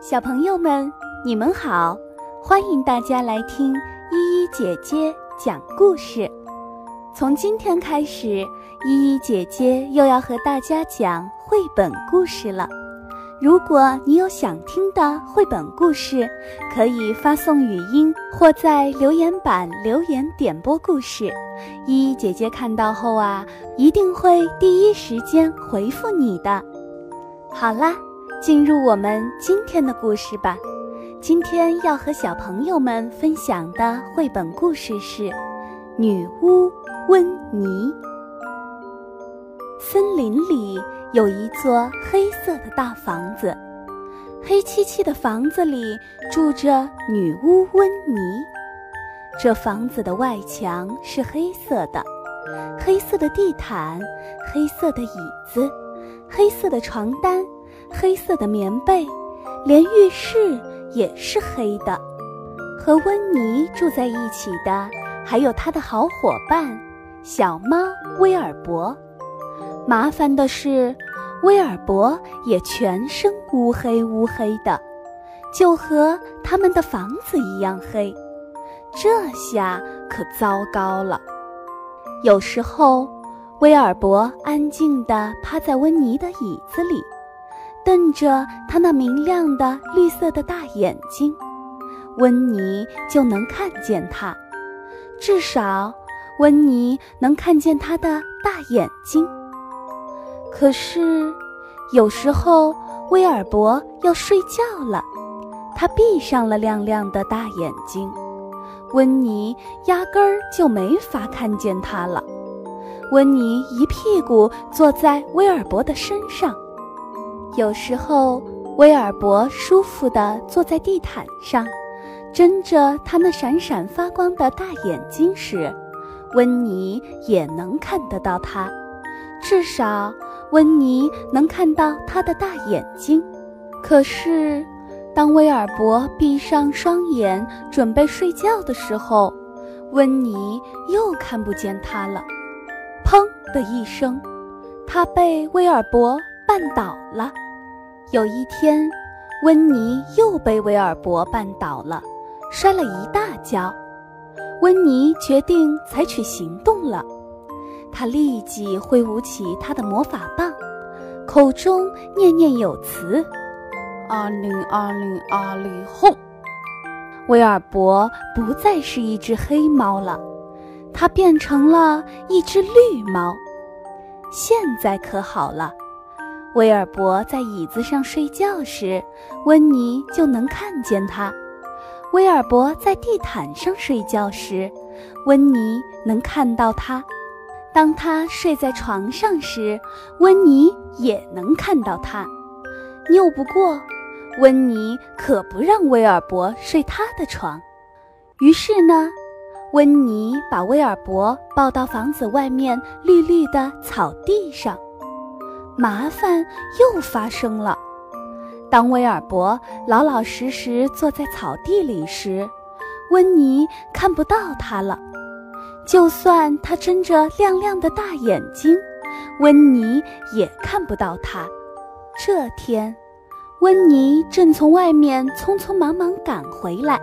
小朋友们，你们好！欢迎大家来听依依姐姐讲故事。从今天开始，依依姐姐又要和大家讲绘本故事了。如果你有想听的绘本故事，可以发送语音或在留言板留言点播故事。依依姐姐看到后啊，一定会第一时间回复你的。好啦。进入我们今天的故事吧。今天要和小朋友们分享的绘本故事是《女巫温妮》。森林里有一座黑色的大房子，黑漆漆的房子里住着女巫温妮。这房子的外墙是黑色的，黑色的地毯，黑色的椅子，黑色的床单。黑色的棉被，连浴室也是黑的。和温妮住在一起的，还有他的好伙伴小猫威尔伯。麻烦的是，威尔伯也全身乌黑乌黑的，就和他们的房子一样黑。这下可糟糕了。有时候，威尔伯安静地趴在温妮的椅子里。瞪着他那明亮的绿色的大眼睛，温妮就能看见他。至少，温妮能看见他的大眼睛。可是，有时候威尔伯要睡觉了，他闭上了亮亮的大眼睛，温妮压根儿就没法看见他了。温妮一屁股坐在威尔伯的身上。有时候，威尔伯舒服地坐在地毯上，睁着他那闪闪发光的大眼睛时，温妮也能看得到他。至少，温妮能看到他的大眼睛。可是，当威尔伯闭上双眼准备睡觉的时候，温妮又看不见他了。砰的一声，他被威尔伯绊倒了。有一天，温妮又被威尔伯绊倒了，摔了一大跤。温妮决定采取行动了，她立即挥舞起她的魔法棒，口中念念有词：“阿里阿里阿里轰！”威尔伯不再是一只黑猫了，它变成了一只绿猫。现在可好了。威尔伯在椅子上睡觉时，温妮就能看见他；威尔伯在地毯上睡觉时，温妮能看到他；当他睡在床上时，温妮也能看到他。拗不过，温妮可不让威尔伯睡他的床。于是呢，温妮把威尔伯抱到房子外面绿绿的草地上。麻烦又发生了。当威尔伯老老实实坐在草地里时，温妮看不到他了。就算他睁着亮亮的大眼睛，温妮也看不到他。这天，温妮正从外面匆匆忙忙赶回来，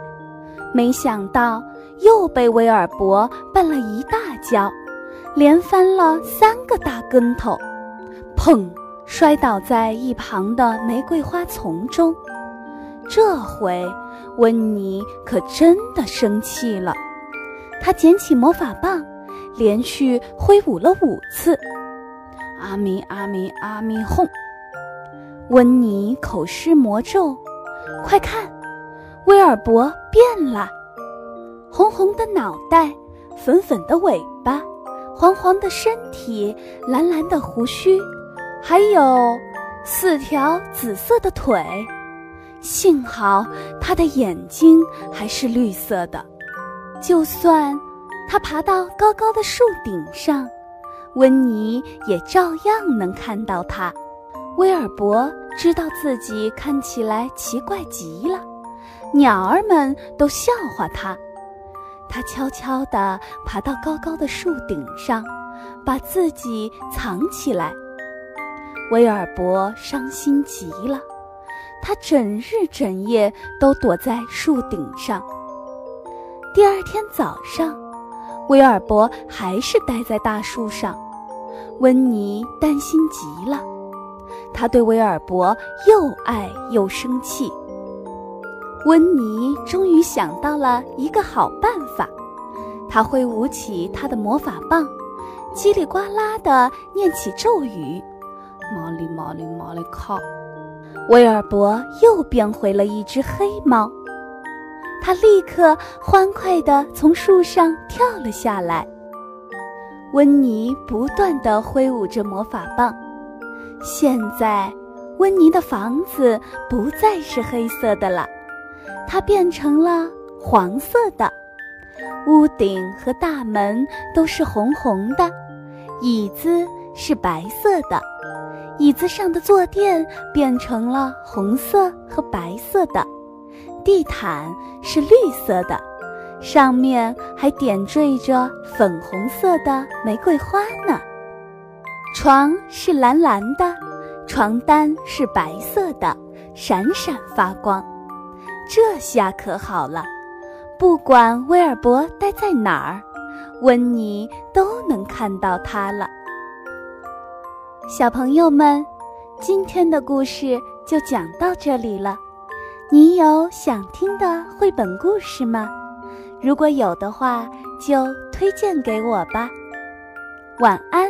没想到又被威尔伯绊了一大跤，连翻了三个大跟头。砰！摔倒在一旁的玫瑰花丛中。这回，温妮可真的生气了。她捡起魔法棒，连续挥舞了五次。阿咪阿咪阿咪哄！温妮口施魔咒，快看，威尔伯变了，红红的脑袋，粉粉的尾巴，黄黄的身体，蓝蓝的胡须。还有四条紫色的腿，幸好它的眼睛还是绿色的。就算它爬到高高的树顶上，温妮也照样能看到它。威尔伯知道自己看起来奇怪极了，鸟儿们都笑话他。他悄悄地爬到高高的树顶上，把自己藏起来。威尔伯伤心极了，他整日整夜都躲在树顶上。第二天早上，威尔伯还是待在大树上。温妮担心极了，他对威尔伯又爱又生气。温妮终于想到了一个好办法，他挥舞起他的魔法棒，叽里呱啦地念起咒语：“毛里毛里毛里靠。”威尔伯又变回了一只黑猫，他立刻欢快地从树上跳了下来。温妮不断地挥舞着魔法棒，现在温妮的房子不再是黑色的了，它变成了黄色的，屋顶和大门都是红红的，椅子是白色的，椅子上的坐垫变成了红色和白色的，地毯是绿色的。上面还点缀着粉红色的玫瑰花呢。床是蓝蓝的，床单是白色的，闪闪发光。这下可好了，不管威尔伯待在哪儿，温妮都能看到他了。小朋友们，今天的故事就讲到这里了。你有想听的绘本故事吗？如果有的话，就推荐给我吧。晚安。